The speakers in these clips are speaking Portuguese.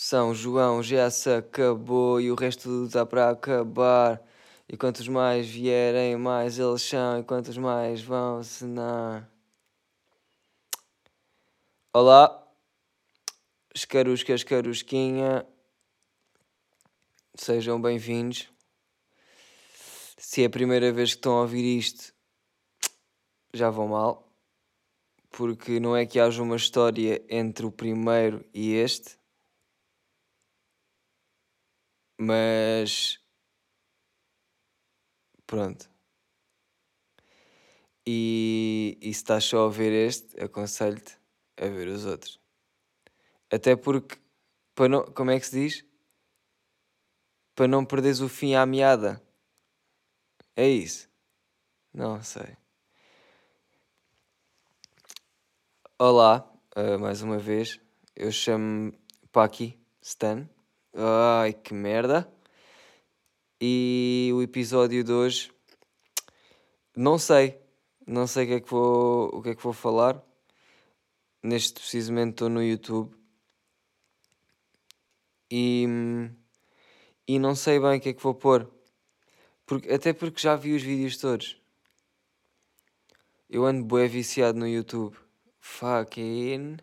São João já se acabou e o resto está para acabar. E quantos mais vierem, mais eles são, e quantos mais vão, se não. Olá, escarusca, escarusquinha, sejam bem-vindos. Se é a primeira vez que estão a ouvir isto, já vão mal, porque não é que haja uma história entre o primeiro e este, mas pronto. E, e se estás só a ver este, aconselho-te a ver os outros. Até porque, para não, como é que se diz? Para não perderes o fim à meada. É isso? Não sei. Olá, uh, mais uma vez. Eu chamo-me Paki Stan. Ai, que merda. E o episódio de hoje, não sei. Não sei o que é que vou, o que é que vou falar. Neste precisamente estou no YouTube. E, e não sei bem o que é que vou pôr. Porque, até porque já vi os vídeos todos. Eu ando bué viciado no YouTube. Fucking.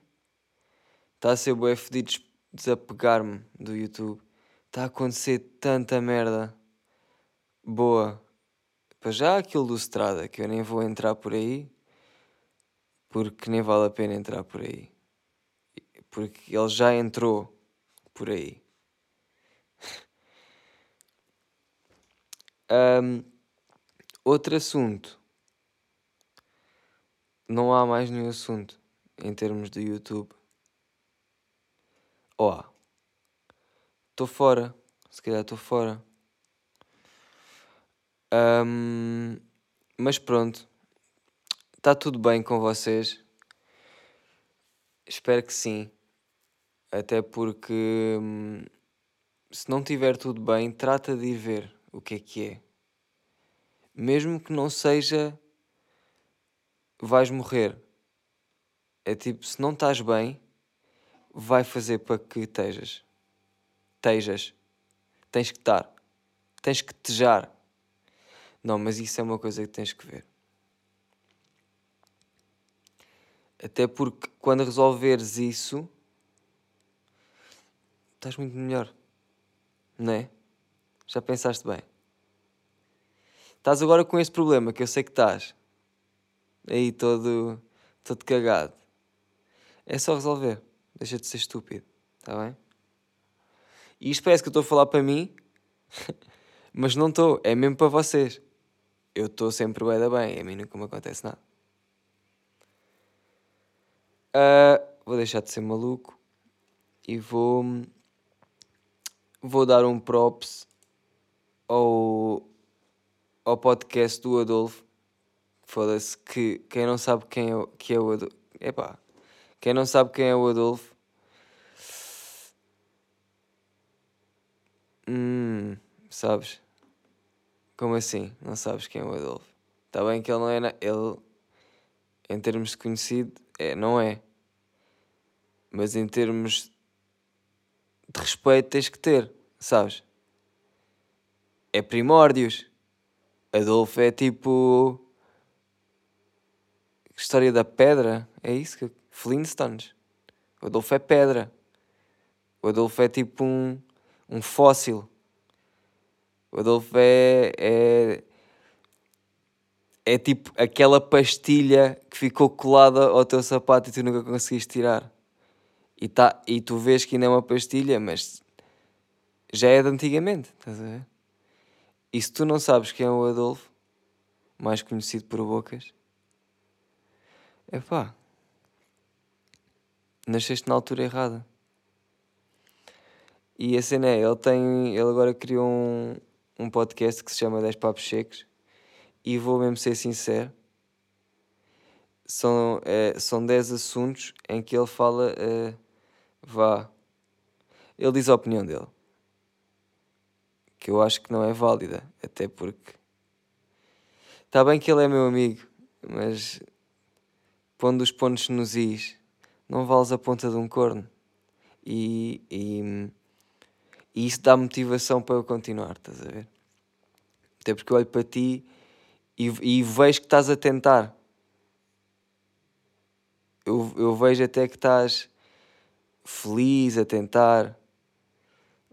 Está a ser bué fedido desapegar-me do YouTube. Está a acontecer tanta merda boa. Para já aquilo do Strada, que eu nem vou entrar por aí, porque nem vale a pena entrar por aí. Porque ele já entrou por aí. um, outro assunto. Não há mais nenhum assunto em termos de YouTube. Ó, oh, estou fora. Se calhar estou fora. Um, mas pronto. Está tudo bem com vocês? Espero que sim. Até porque hum, se não tiver tudo bem, trata de ir ver o que é que é. Mesmo que não seja vais morrer. É tipo, se não estás bem, vai fazer para que estejas. Estejas. Tens que estar. Tens que tejar. Não, mas isso é uma coisa que tens que ver. Até porque quando resolveres isso, estás muito melhor. Não é? Já pensaste bem? Estás agora com esse problema que eu sei que estás. Aí todo, todo cagado. É só resolver. Deixa de ser estúpido, está bem? E isto parece que eu estou a falar para mim, mas não estou, é mesmo para vocês. Eu estou sempre bem da bem, a mim nunca me acontece nada. Uh, vou deixar de ser maluco e vou vou dar um props ao, ao podcast do Adolfo. Foda-se que quem não sabe quem é, que é o Adolfo. Epá, quem não sabe quem é o Adolfo. Hum, sabes? Como assim? Não sabes quem é o Adolfo? Está bem que ele não é. Na... Ele, em termos de conhecido, é, não é. Mas em termos de respeito, tens que ter, sabes? É primórdios. Adolfo é tipo. História da pedra? É isso que. Flintstones. O Adolfo é pedra. O Adolfo é tipo um, um fóssil. O Adolfo é, é. É tipo aquela pastilha que ficou colada ao teu sapato e tu nunca conseguiste tirar. E, tá, e tu vês que ainda é uma pastilha, mas já é de antigamente, estás a ver? E se tu não sabes quem é o Adolfo, mais conhecido por Bocas, é pá, nasceste na altura errada. E a cena é, ele tem. Ele agora criou um, um podcast que se chama 10 Papos Secos. E vou mesmo ser sincero. São, é, são 10 assuntos em que ele fala. É, vá. Ele diz a opinião dele. Que eu acho que não é válida. Até porque. Está bem que ele é meu amigo, mas. Pondo os pontos nos is não vales a ponta de um corno. e, e, e isso dá motivação para eu continuar, estás a ver? Até porque eu olho para ti e, e vejo que estás a tentar. Eu, eu vejo até que estás feliz a tentar,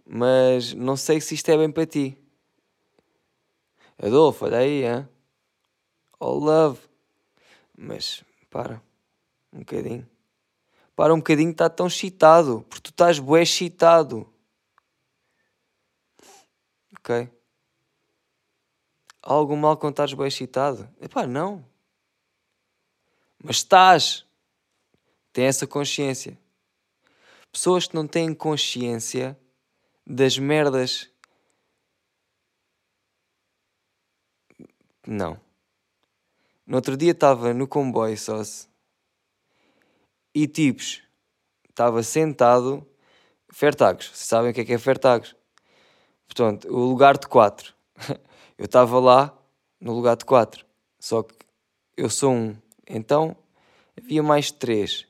mas não sei se isto é bem para ti. Adolfo, olha aí, hein? All love. Mas para, um bocadinho. Para um bocadinho, está tão excitado, porque tu estás bué excitado. Ok? Há algum mal quando estás bem excitado? Epá, não. Mas estás. Tem essa consciência. Pessoas que não têm consciência das merdas. Não. No outro dia estava no comboio só e tipos, estava sentado, Fertagos, sabem o que é que é Fertagos? Portanto, o lugar de quatro. Eu estava lá no lugar de quatro, só que eu sou um. Então havia mais três.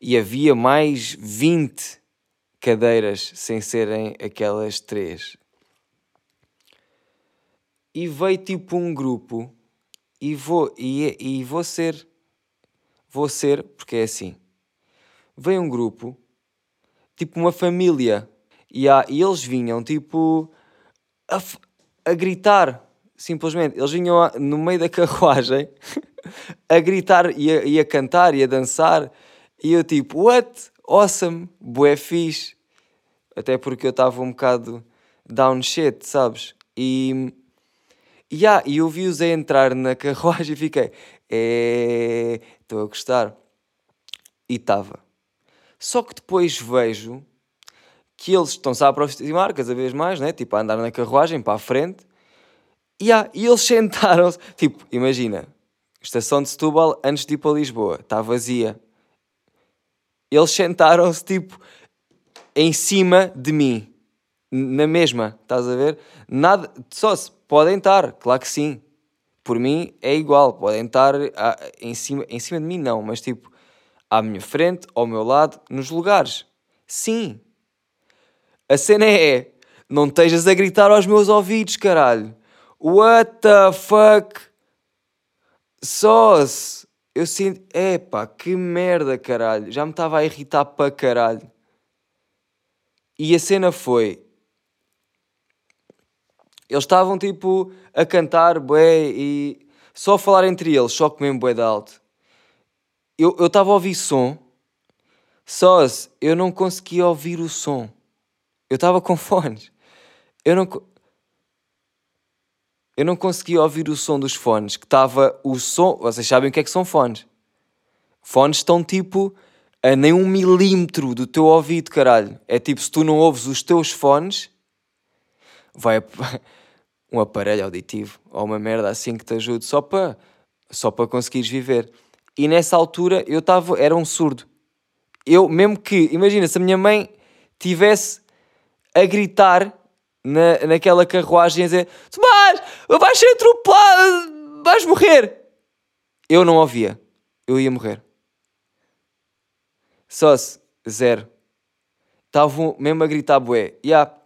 E havia mais 20 cadeiras sem serem aquelas três. E veio tipo um grupo e vou, e, e vou ser, vou ser, porque é assim, veio um grupo, tipo uma família, e, há, e eles vinham tipo a, a gritar, simplesmente. Eles vinham no meio da carruagem a gritar e a, e a, cantar e a dançar. E eu tipo, what? Awesome, bué fixe. Até porque eu estava um bocado down shit, sabes? E, yeah, e eu vi-os a entrar na carruagem e fiquei, é, estou a gostar. E estava. Só que depois vejo que eles estão-se a aproximar cada vez mais, né? tipo a andar na carruagem para a frente, e, ah, e eles sentaram-se. Tipo, imagina, estação de Setúbal antes de ir para Lisboa, está vazia. Eles sentaram-se tipo em cima de mim, na mesma, estás a ver? Nada, só se podem estar, claro que sim. Por mim é igual, podem estar ah, em, cima, em cima de mim, não, mas tipo à minha frente, ao meu lado, nos lugares. Sim, a cena é: não estejas a gritar aos meus ouvidos, caralho. What the fuck? Sós. Eu sinto. Epá, que merda, caralho. Já me estava a irritar para caralho. E a cena foi. Eles estavam tipo a cantar, bué, e só a falar entre eles, só mesmo bué de alto. Eu estava a ouvir som, só eu não conseguia ouvir o som. Eu estava com fones. Eu não. Eu não conseguia ouvir o som dos fones, que estava o som. Vocês sabem o que é que são fones? Fones estão tipo a nem um milímetro do teu ouvido, caralho. É tipo, se tu não ouves os teus fones, vai um aparelho auditivo ou uma merda assim que te ajude só para só para conseguires viver. E nessa altura eu estava, era um surdo. Eu, mesmo que, imagina, se a minha mãe tivesse a gritar na, naquela carruagem a dizer: Tomás, vais ser atropelado, vais morrer. Eu não ouvia, eu ia morrer. Só se, zero. Estavam mesmo a gritar bué. Yeah.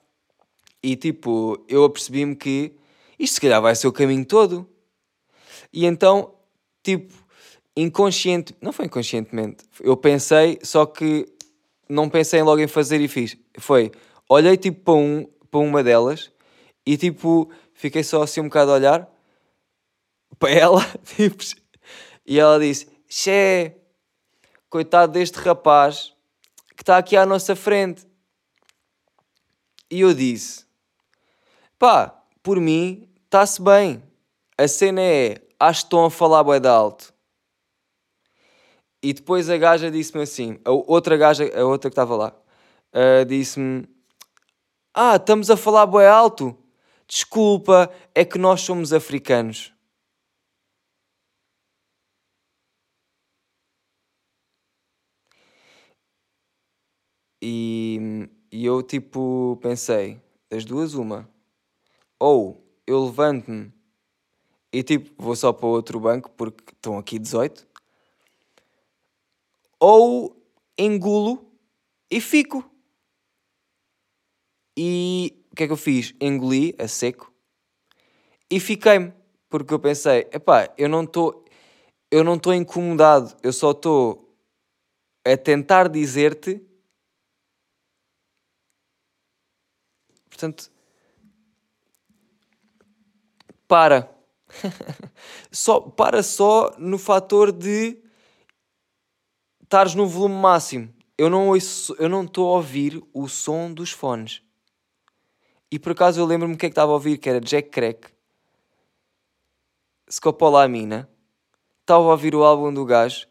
E tipo, eu apercebi-me que isto se calhar vai ser o caminho todo. E então, tipo, inconsciente, não foi inconscientemente, eu pensei, só que não pensei logo em fazer e fiz. Foi, olhei tipo para, um, para uma delas e tipo fiquei só assim um bocado a olhar para ela tipo, e ela disse: Xé, coitado deste rapaz que está aqui à nossa frente. E eu disse: Pá, por mim está-se bem. A cena é: acho que estão a falar bué de alto. E depois a gaja disse-me assim: a outra gaja, a outra que estava lá, uh, disse-me: ah, estamos a falar bem alto? Desculpa, é que nós somos africanos. E, e eu tipo pensei, das duas uma. Ou eu levanto-me e tipo vou só para outro banco porque estão aqui 18. Ou engulo e fico E o que é que eu fiz? Engoli a seco e fiquei-me. Porque eu pensei, epá, eu não estou eu não estou incomodado, eu só estou a tentar dizer-te. Portanto, para. só, para só no fator de estares no volume máximo. Eu não ouço, eu não estou a ouvir o som dos fones. E por acaso eu lembro-me que é que estava a ouvir, que era Jack Crack, Scopolamina, estava a ouvir o álbum do gajo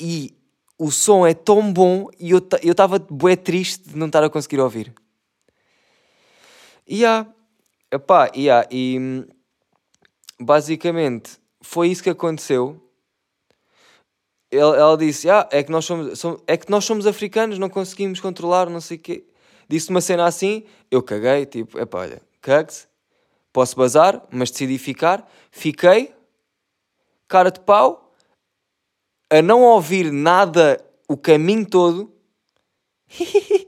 e o som é tão bom e eu estava bué triste de não estar a conseguir ouvir. E há, epá, e há, e basicamente foi isso que aconteceu. Ela, ela disse: ah, é, que nós somos, somos, é que nós somos africanos, não conseguimos controlar, não sei o quê. Disse uma cena assim, eu caguei, tipo, epá, olha, cague-se, posso bazar, mas decidi ficar. Fiquei, cara de pau, a não ouvir nada o caminho todo.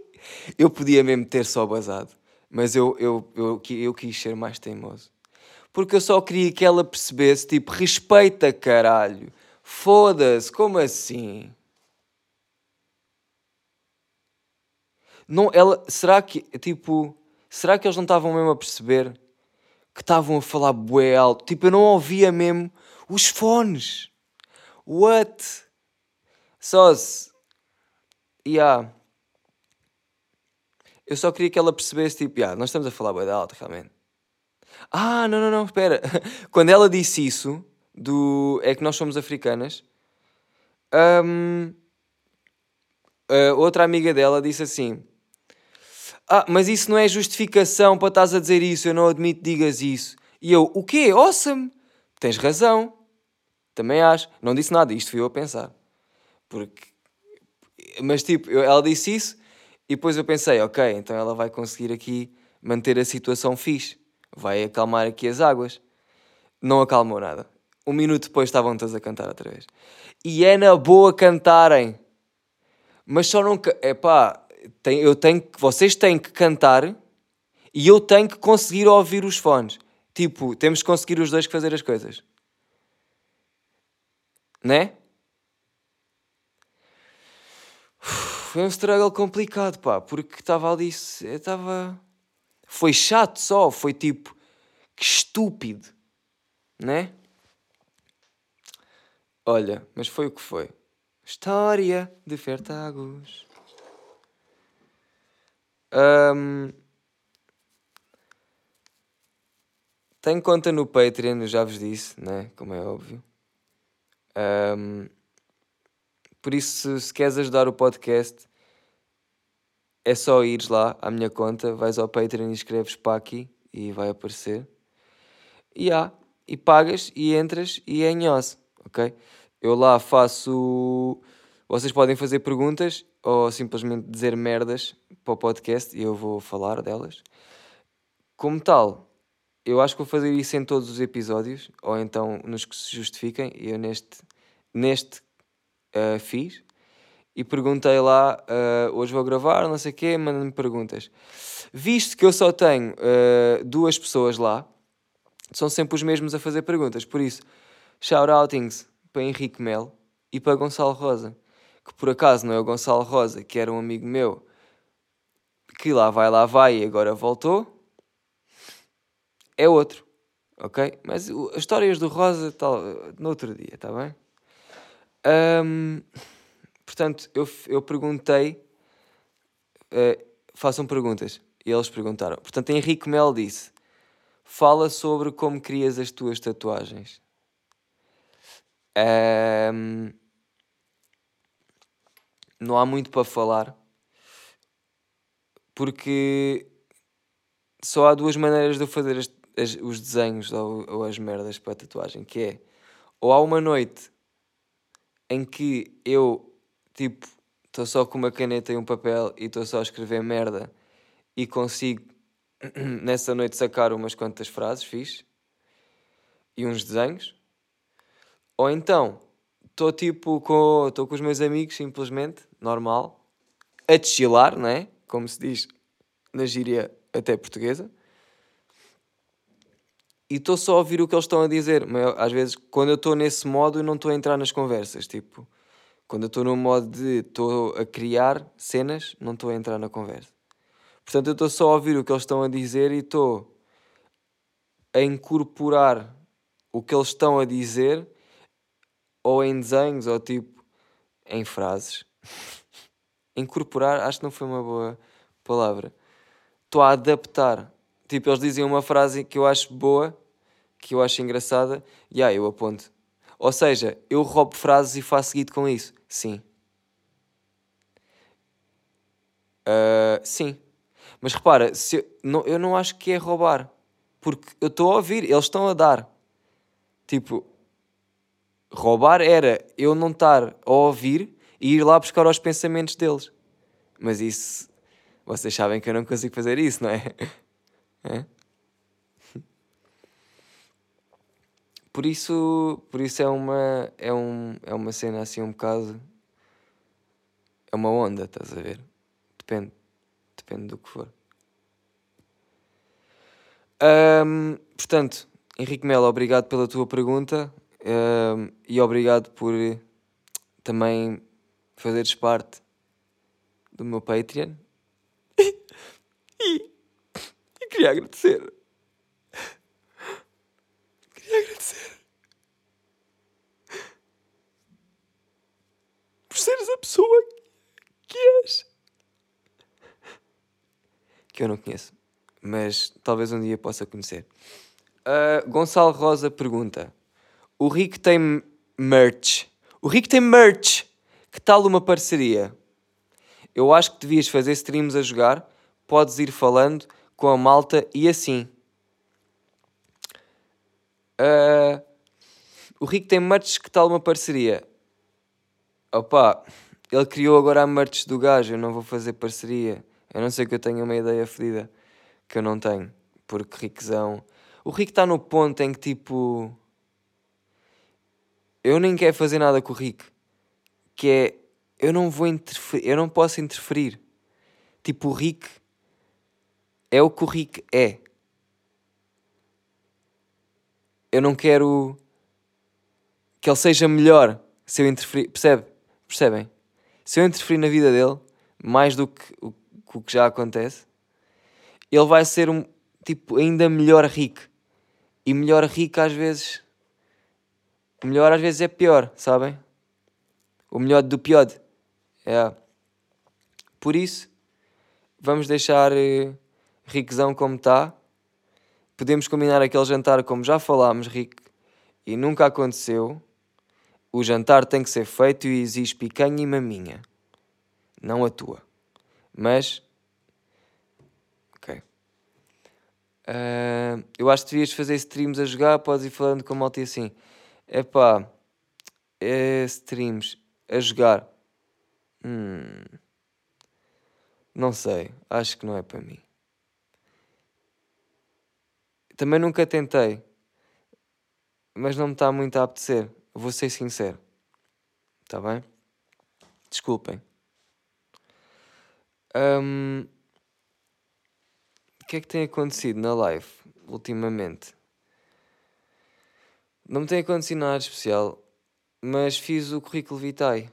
eu podia mesmo ter só basado, mas eu, eu, eu, eu, eu quis ser mais teimoso porque eu só queria que ela percebesse, tipo, respeita caralho. Foda-se, como assim? Não, ela, será que, tipo, será que eles não estavam mesmo a perceber que estavam a falar bué alto? Tipo, eu não ouvia mesmo os fones. What? Só se... Yeah. Eu só queria que ela percebesse, tipo, yeah, nós estamos a falar bué alto, realmente. Ah, não, não, não, espera. Quando ela disse isso, do é que nós somos africanas, um, outra amiga dela disse assim: Ah, mas isso não é justificação para estás a dizer isso, eu não admito digas isso. E eu, o quê? Awesome! Tens razão. Também acho. Não disse nada, isto fui eu a pensar. Porque. Mas tipo, ela disse isso e depois eu pensei, ok, então ela vai conseguir aqui manter a situação fixe vai acalmar aqui as águas. Não acalmou nada. Um minuto depois estavam todos a cantar outra vez. E é na boa cantarem. Mas só não. É pá, eu tenho que. Vocês têm que cantar e eu tenho que conseguir ouvir os fones. Tipo, temos que conseguir os dois fazer as coisas. Né? Foi um struggle complicado, pá, porque estava ali. Estava foi chato só, foi tipo, que estúpido, né? Olha, mas foi o que foi. História de Fertagos. Um, tenho conta no Patreon, já vos disse, né? Como é óbvio. Um, por isso, se queres ajudar o podcast, é só ires lá à minha conta, vais ao Patreon e escreves Paki e vai aparecer. E há, e pagas e entras e é nhose, ok? Eu lá faço. Vocês podem fazer perguntas ou simplesmente dizer merdas para o podcast e eu vou falar delas. Como tal, eu acho que vou fazer isso em todos os episódios, ou então nos que se justifiquem, eu neste, neste uh, fiz e perguntei lá, uh, hoje vou gravar, não sei o quê, mandando-me perguntas. Visto que eu só tenho uh, duas pessoas lá, são sempre os mesmos a fazer perguntas. Por isso, shout-outings para Henrique Mel e para Gonçalo Rosa. Que por acaso não é o Gonçalo Rosa, que era um amigo meu, que lá vai, lá vai e agora voltou. É outro, ok? Mas as histórias do Rosa, tal, no outro dia, está bem? Um, Portanto, eu, eu perguntei, uh, façam perguntas. E eles perguntaram. Portanto, Henrique Mel disse: Fala sobre como crias as tuas tatuagens. Um, não há muito para falar, porque só há duas maneiras de eu fazer as, as, os desenhos ou, ou as merdas para a tatuagem, que é ou há uma noite em que eu tipo, estou só com uma caneta e um papel e estou só a escrever merda e consigo nessa noite sacar umas quantas frases fixe e uns desenhos. Ou então, estou tipo com, estou com os meus amigos simplesmente, normal, a chilar, não é? Como se diz na gíria até portuguesa. E estou só a ouvir o que eles estão a dizer. Mas às vezes, quando eu estou nesse modo, eu não estou a entrar nas conversas. Tipo, quando eu estou no modo de estou a criar cenas, não estou a entrar na conversa. Portanto, eu estou só a ouvir o que eles estão a dizer e estou a incorporar o que eles estão a dizer ou em desenhos ou tipo em frases. incorporar, acho que não foi uma boa palavra. Estou a adaptar. Tipo, eles dizem uma frase que eu acho boa, que eu acho engraçada, e aí eu aponto. Ou seja, eu roubo frases e faço seguido com isso. Sim. Uh, sim. Mas repara, eu, não, eu não acho que é roubar. Porque eu estou a ouvir, eles estão a dar. Tipo, roubar era eu não estar a ouvir e ir lá buscar os pensamentos deles. Mas isso, vocês sabem que eu não consigo fazer isso, não é? é? Por isso, por isso é uma é um é uma cena assim um bocado é uma onda, estás a ver? Depende, depende do que for. Um, portanto, Henrique Melo, obrigado pela tua pergunta um, e obrigado por também fazeres parte do meu Patreon. e, e queria agradecer. Queria agradecer. Por seres a pessoa que és. Que eu não conheço. Mas talvez um dia possa conhecer. Uh, Gonçalo Rosa pergunta: O Rico tem merch. O Rico tem merch. Que tal uma parceria? Eu acho que devias fazer streams a jogar, podes ir falando com a malta e assim. Uh, o Rico tem merch, que tal uma parceria? Opa, ele criou agora a merch do gajo, eu não vou fazer parceria. A não ser que eu tenha uma ideia fedida que eu não tenho. Porque Riquezão. O Rico está no ponto em que tipo. Eu nem quero fazer nada com o Rico que é eu não vou interferir, eu não posso interferir. Tipo, o Rick é o que o Rick é. Eu não quero que ele seja melhor se eu interferir. Percebe? Percebem? Se eu interferir na vida dele, mais do que o, o que já acontece, ele vai ser um tipo ainda melhor Rick. E melhor Rick às vezes. Melhor às vezes é pior, sabem? o melhor do pior. É. Por isso, vamos deixar uh, Riquezão como está. Podemos combinar aquele jantar como já falámos, Rick, e nunca aconteceu. O jantar tem que ser feito e exige picanha e maminha. Não a tua. Mas. Ok. Uh, eu acho que devias fazer streams a jogar. Podes ir falando com a malta assim. Epá. É streams a jogar. Hum, não sei, acho que não é para mim. Também nunca tentei, mas não me está muito a apetecer. Vou ser sincero. Está bem? Desculpem. Um, o que é que tem acontecido na live ultimamente? Não me tem acontecido nada especial mas fiz o currículo vitae.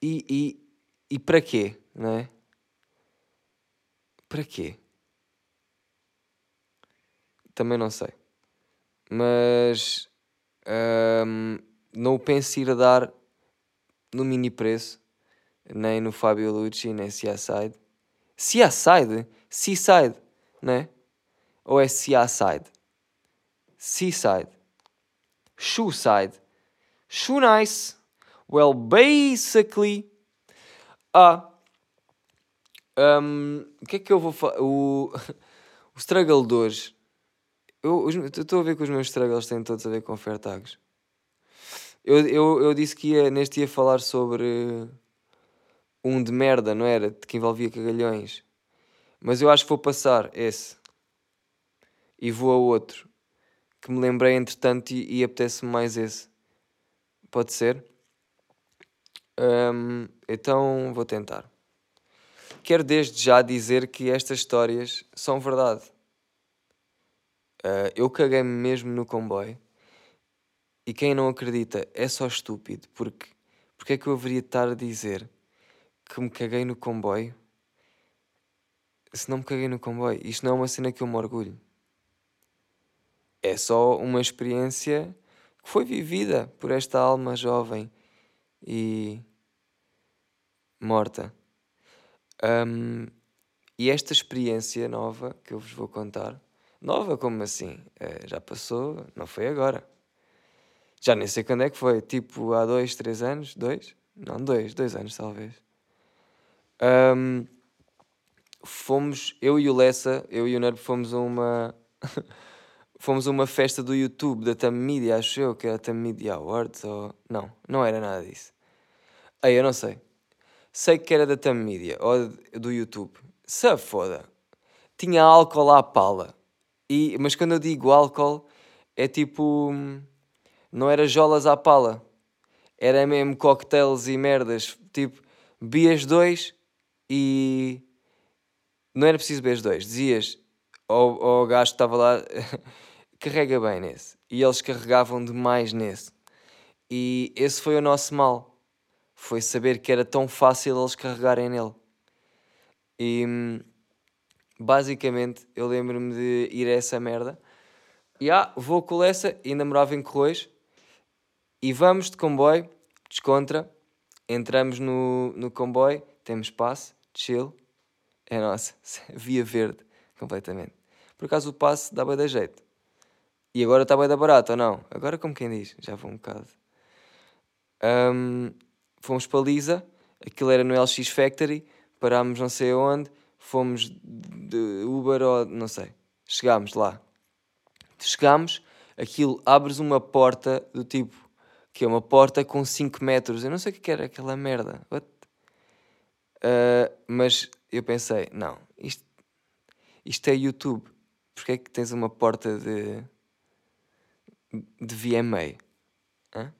E, e, e para quê, não é? Para quê? Também não sei. Mas um, não o penso ir a dar no mini preço, nem no Fábio Lucci, nem Seaside. Seaside? Seaside, né? Ou é Seaside? Seaside. shoe side. Shoe nice. Well, basically. Ah. O que é que eu vou falar? O, o struggle de hoje. Eu estou a ver que os meus struggles têm todos a ver com Fairtags. Eu, eu, eu disse que ia, neste ia falar sobre um de merda, não era? Que envolvia cagalhões. Mas eu acho que vou passar esse. E vou a outro que me lembrei entretanto e, e apetece-me mais esse. Pode ser? Um, então vou tentar. quero desde já dizer que estas histórias são verdade. Uh, eu caguei-me mesmo no comboio. E quem não acredita é só estúpido, porque porque é que eu haveria de estar a dizer que me caguei no comboio se não me caguei no comboio? Isto não é uma cena que eu me orgulho. É só uma experiência que foi vivida por esta alma jovem e morta. Um, e esta experiência nova que eu vos vou contar, nova como assim? É, já passou, não foi agora. Já nem sei quando é que foi, tipo há dois, três anos, dois? Não, dois, dois anos talvez. Um, fomos, eu e o Lessa, eu e o Nerv fomos a uma fomos a uma festa do YouTube da Tam Media, acho eu, que era Tam Media Awards ou não, não era nada disso. Aí eu não sei. Sei que era da Tam Media ou do YouTube. Se foda. Tinha álcool à pala. E, mas quando eu digo álcool, é tipo. Não era jolas à pala. Era mesmo cocktails e merdas. Tipo, bebias dois e não era preciso beber dois. Dizias ao, ao gajo que estava lá, carrega bem nesse. E eles carregavam demais nesse. E esse foi o nosso mal. Foi saber que era tão fácil eles carregarem nele. E basicamente eu lembro-me de ir a essa merda. E ah, vou com essa, ainda morava em Corroios. E vamos de comboio, descontra. Entramos no, no comboio, temos passe, chill é nossa, via verde, completamente. Por acaso o passe dá bem da jeito. E agora está bem da barato, ou não? Agora como quem diz, já vou um bocado. Um, fomos para Lisa, aquilo era no LX Factory, parámos não sei onde, fomos de Uber ou não sei. Chegámos lá. Chegámos, aquilo abres uma porta do tipo, que é uma porta com 5 metros. Eu não sei o que era aquela merda. Uh, mas eu pensei, não, isto, isto é YouTube. Porquê é que tens uma porta de, de VMA? Hã?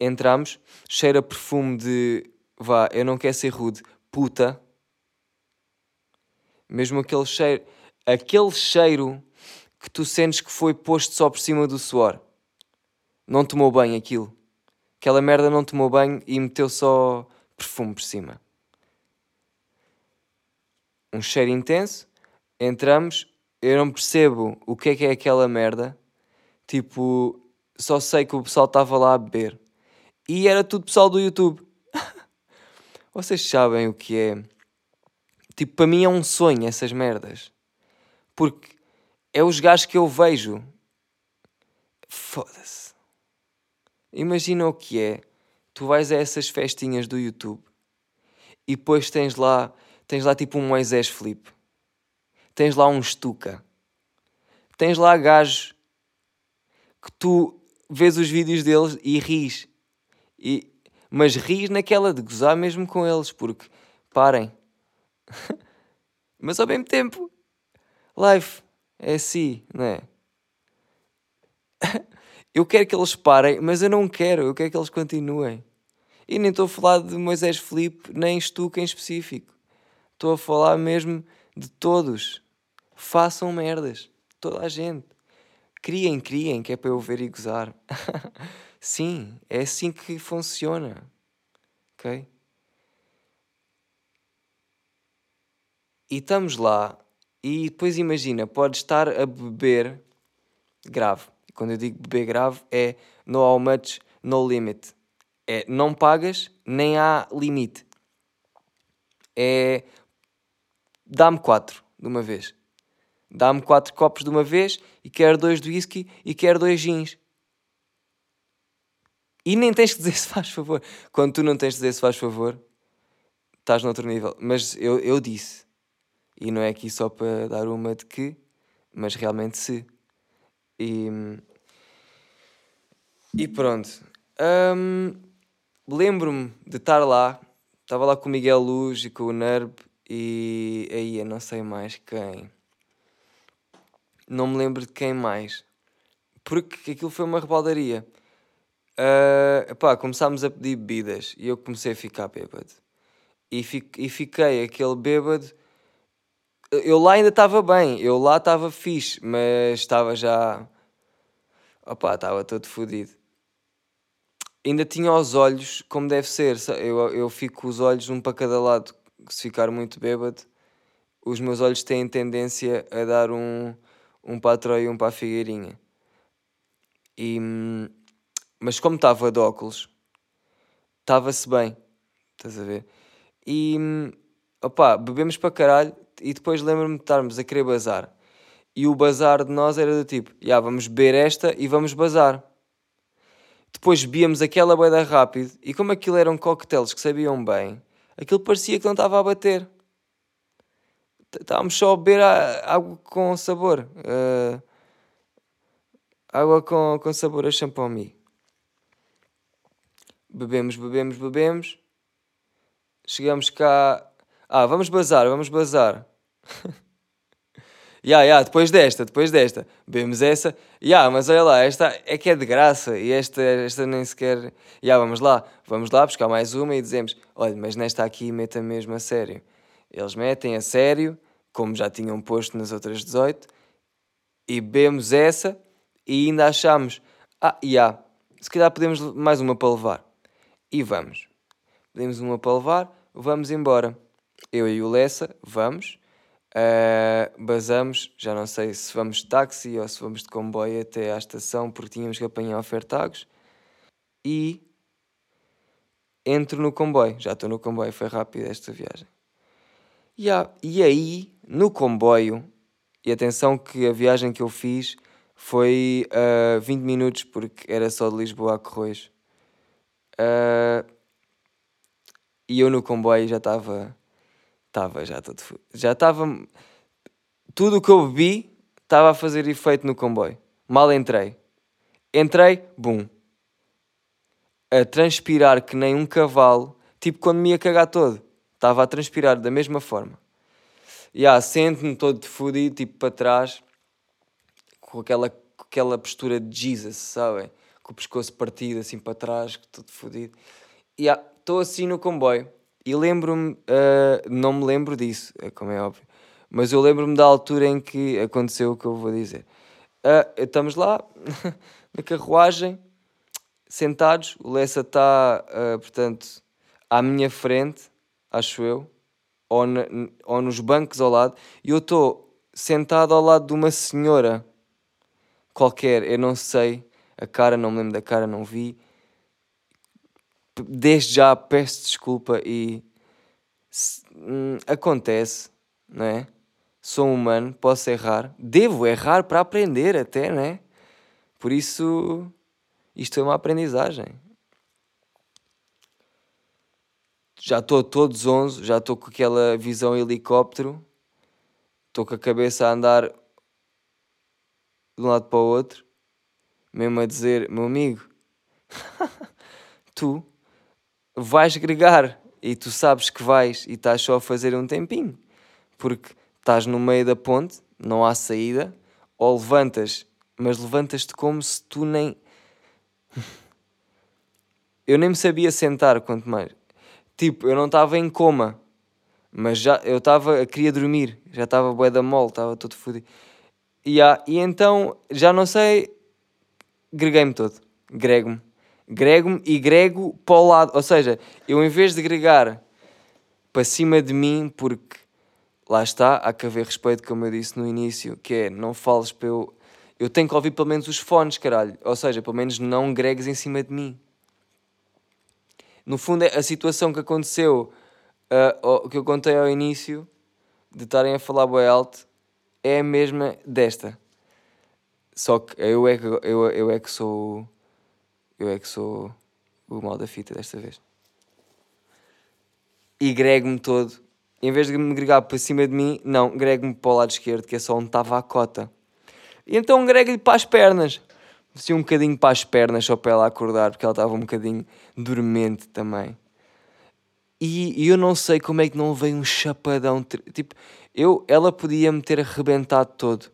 Entramos, cheira perfume de, vá, eu não quero ser rude, puta. Mesmo aquele cheiro, aquele cheiro que tu sentes que foi posto só por cima do suor. Não tomou bem aquilo. Aquela merda não tomou bem e meteu só perfume por cima um cheiro intenso, entramos, eu não percebo o que é que é aquela merda, tipo, só sei que o pessoal estava lá a beber. E era tudo pessoal do YouTube. Vocês sabem o que é? Tipo, para mim é um sonho essas merdas. Porque é os gajos que eu vejo. Foda-se. Imagina o que é. Tu vais a essas festinhas do YouTube e depois tens lá Tens lá tipo um Moisés Felipe. Tens lá um Stuka. Tens lá gajos que tu vês os vídeos deles e ris. E, mas ris naquela de gozar mesmo com eles, porque parem. mas ao mesmo tempo, life é assim, não é? eu quero que eles parem, mas eu não quero, eu quero que eles continuem. E nem estou a falar de Moisés Felipe, nem Stuka em específico. Estou a falar mesmo de todos. Façam merdas. Toda a gente. Criem, criem, que é para eu ver e gozar. Sim, é assim que funciona. Ok? E estamos lá, e depois imagina, podes estar a beber grave. Quando eu digo beber grave, é no how much, no limit. É não pagas, nem há limite. É dá-me quatro de uma vez. Dá-me quatro copos de uma vez e quero dois de whisky e quero dois gins. E nem tens que dizer se faz favor. Quando tu não tens de dizer se faz favor, estás noutro nível. Mas eu, eu disse. E não é aqui só para dar uma de que, mas realmente se. E, e pronto. Um, Lembro-me de estar lá. Estava lá com o Miguel Luz e com o Nerb e aí eu não sei mais quem. Não me lembro de quem mais. Porque aquilo foi uma rebaldaria. Uh, epá, começámos a pedir bebidas e eu comecei a ficar bêbado. e, e fiquei aquele bêbado. Eu lá ainda estava bem, eu lá estava fixe, mas estava já. Opá, estava todo fodido. Ainda tinha os olhos como deve ser. Eu, eu fico com os olhos um para cada lado. Se ficar muito bêbado, os meus olhos têm tendência a dar um, um para a Troia e um para a Figueirinha. E, mas como estava de óculos, estava-se bem. Estás a ver? E opá, bebemos para caralho e depois lembro-me de estarmos a querer bazar. E o bazar de nós era do tipo, já vamos beber esta e vamos bazar. Depois bebíamos aquela beira rápido e como aquilo eram coquetéis que sabiam bem, aquilo parecia que não estava a bater. Estávamos só a beber água com sabor. Uh, água com, com sabor a champomi. Bebemos, bebemos, bebemos. Chegamos cá. Ah, vamos bazar, vamos bazar. Yeah, yeah, depois desta, depois desta. Bebemos essa. Yeah, mas olha lá, esta é que é de graça. E esta, esta nem sequer. Yeah, vamos lá. Vamos lá buscar mais uma e dizemos: olha, mas nesta aqui meta mesmo a sério. Eles metem a sério, como já tinham posto nas outras 18. E bebemos essa e ainda achamos: ah, yeah, se calhar podemos mais uma para levar. E vamos. Pedimos uma para levar, vamos embora. Eu e o Lessa, vamos Uh, basamos, já não sei se vamos de táxi ou se vamos de comboio até à estação, porque tínhamos que apanhar ofertagos. E entro no comboio, já estou no comboio, foi rápido esta viagem. Yeah. E aí, no comboio, e atenção que a viagem que eu fiz foi uh, ah, 20 minutos, porque era só de Lisboa a Correios. Uh, e eu no comboio já estava Estava já todo. Já estava. Tudo o que eu bebi estava a fazer efeito no comboio. Mal entrei. Entrei, bum. A transpirar que nem um cavalo, tipo quando me ia cagar todo. Estava a transpirar da mesma forma. E ah, sento-me todo fodido, tipo para trás, com aquela, com aquela postura de Jesus, sabem? Com o pescoço partido assim para trás, todo fodido. E ah, estou assim no comboio e lembro-me, uh, não me lembro disso, é como é óbvio, mas eu lembro-me da altura em que aconteceu o que eu vou dizer. Uh, estamos lá, na carruagem, sentados, o Lessa está, uh, portanto, à minha frente, acho eu, ou, na, ou nos bancos ao lado, e eu estou sentado ao lado de uma senhora qualquer, eu não sei a cara, não me lembro da cara, não vi, desde já peço desculpa e se, hum, acontece, não é? Sou humano, posso errar, devo errar para aprender até, não é? Por isso, isto é uma aprendizagem. Já estou todo zonzo, já estou com aquela visão helicóptero, estou com a cabeça a andar de um lado para o outro, mesmo a dizer, meu amigo, tu vais gregar e tu sabes que vais e estás só a fazer um tempinho, porque estás no meio da ponte, não há saída, ou levantas, mas levantas-te como se tu nem. eu nem me sabia sentar, quanto mais. Tipo, eu não estava em coma, mas já eu estava, queria dormir, já estava bué da mole, estava todo fodido. E, e então, já não sei, greguei-me todo, grego-me grego-me e grego para o lado. Ou seja, eu em vez de gregar para cima de mim, porque lá está, há que haver respeito, como eu disse no início, que é não fales para eu. Eu tenho que ouvir pelo menos os fones, caralho. Ou seja, pelo menos não gregues em cima de mim. No fundo, é a situação que aconteceu, uh, que eu contei ao início, de estarem a falar bem alto, é a mesma desta. Só que eu é que, eu, eu é que sou eu é que sou o mal da fita desta vez. E grego-me todo. Em vez de me gregar para cima de mim, não, grego-me para o lado esquerdo, que é só onde estava a cota. E então grego-lhe para as pernas. Assim um bocadinho para as pernas, só para ela acordar, porque ela estava um bocadinho dormente também. E, e eu não sei como é que não veio um chapadão. Tipo, eu, ela podia-me ter arrebentado todo,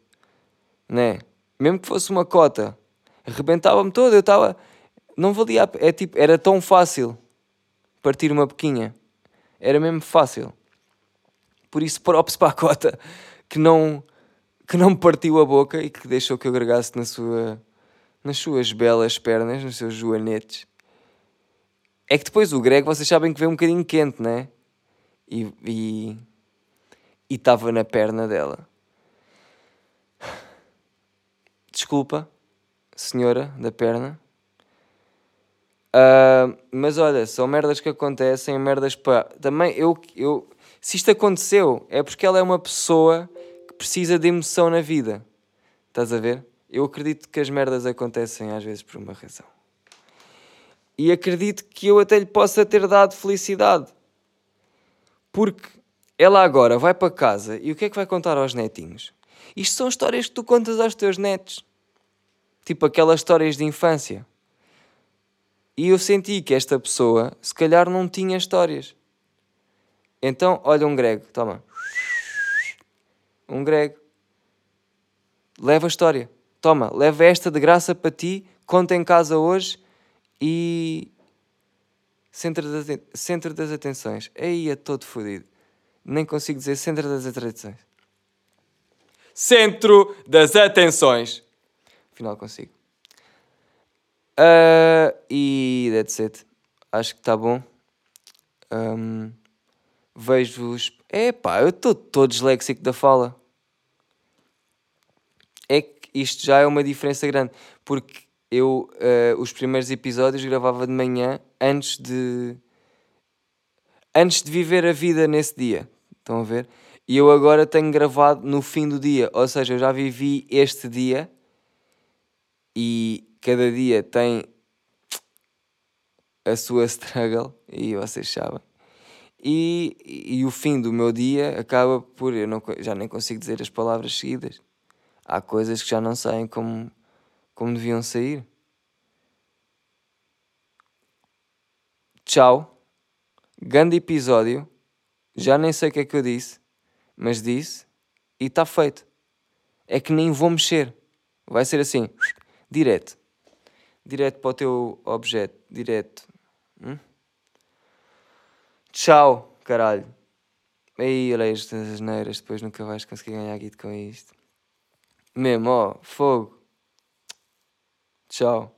né? Mesmo que fosse uma cota, arrebentava-me todo. Eu estava não valia É tipo, era tão fácil partir uma boquinha. Era mesmo fácil. Por isso, props para a cota que não, que não partiu a boca e que deixou que eu gregasse na sua, nas suas belas pernas, nos seus joanetes. É que depois o grego, vocês sabem que veio um bocadinho quente, né? E. E estava na perna dela. Desculpa, senhora da perna. Uh, mas olha, são merdas que acontecem, merdas para. Também eu, eu. Se isto aconteceu, é porque ela é uma pessoa que precisa de emoção na vida. Estás a ver? Eu acredito que as merdas acontecem às vezes por uma razão. E acredito que eu até lhe possa ter dado felicidade. Porque ela agora vai para casa e o que é que vai contar aos netinhos? Isto são histórias que tu contas aos teus netos. Tipo aquelas histórias de infância. E eu senti que esta pessoa, se calhar, não tinha histórias. Então, olha um grego, toma. Um grego. Leva a história. Toma, leva esta de graça para ti, conta em casa hoje e centro das, centro das atenções. Aí é todo fodido. Nem consigo dizer centro das atenções. Centro das atenções. Afinal consigo. Uh, e that's it. Acho que está bom. Um, Vejo-vos. É pá, eu estou todo disléxico da fala. É que isto já é uma diferença grande. Porque eu uh, os primeiros episódios gravava de manhã antes de antes de viver a vida nesse dia. Estão a ver? E eu agora tenho gravado no fim do dia, ou seja, eu já vivi este dia e cada dia tem a sua struggle e vocês sabem. E, e, o fim do meu dia acaba por eu não, já nem consigo dizer as palavras seguidas. Há coisas que já não saem como como deviam sair. Tchau. Grande episódio. Já nem sei o que é que eu disse, mas disse e está feito. É que nem vou mexer. Vai ser assim, direto. Direto para o teu objeto. Direto. Hum? Tchau, caralho. Aí, olha estas neiras, depois nunca vais conseguir ganhar guito com isto. Mesmo, ó, fogo. Tchau.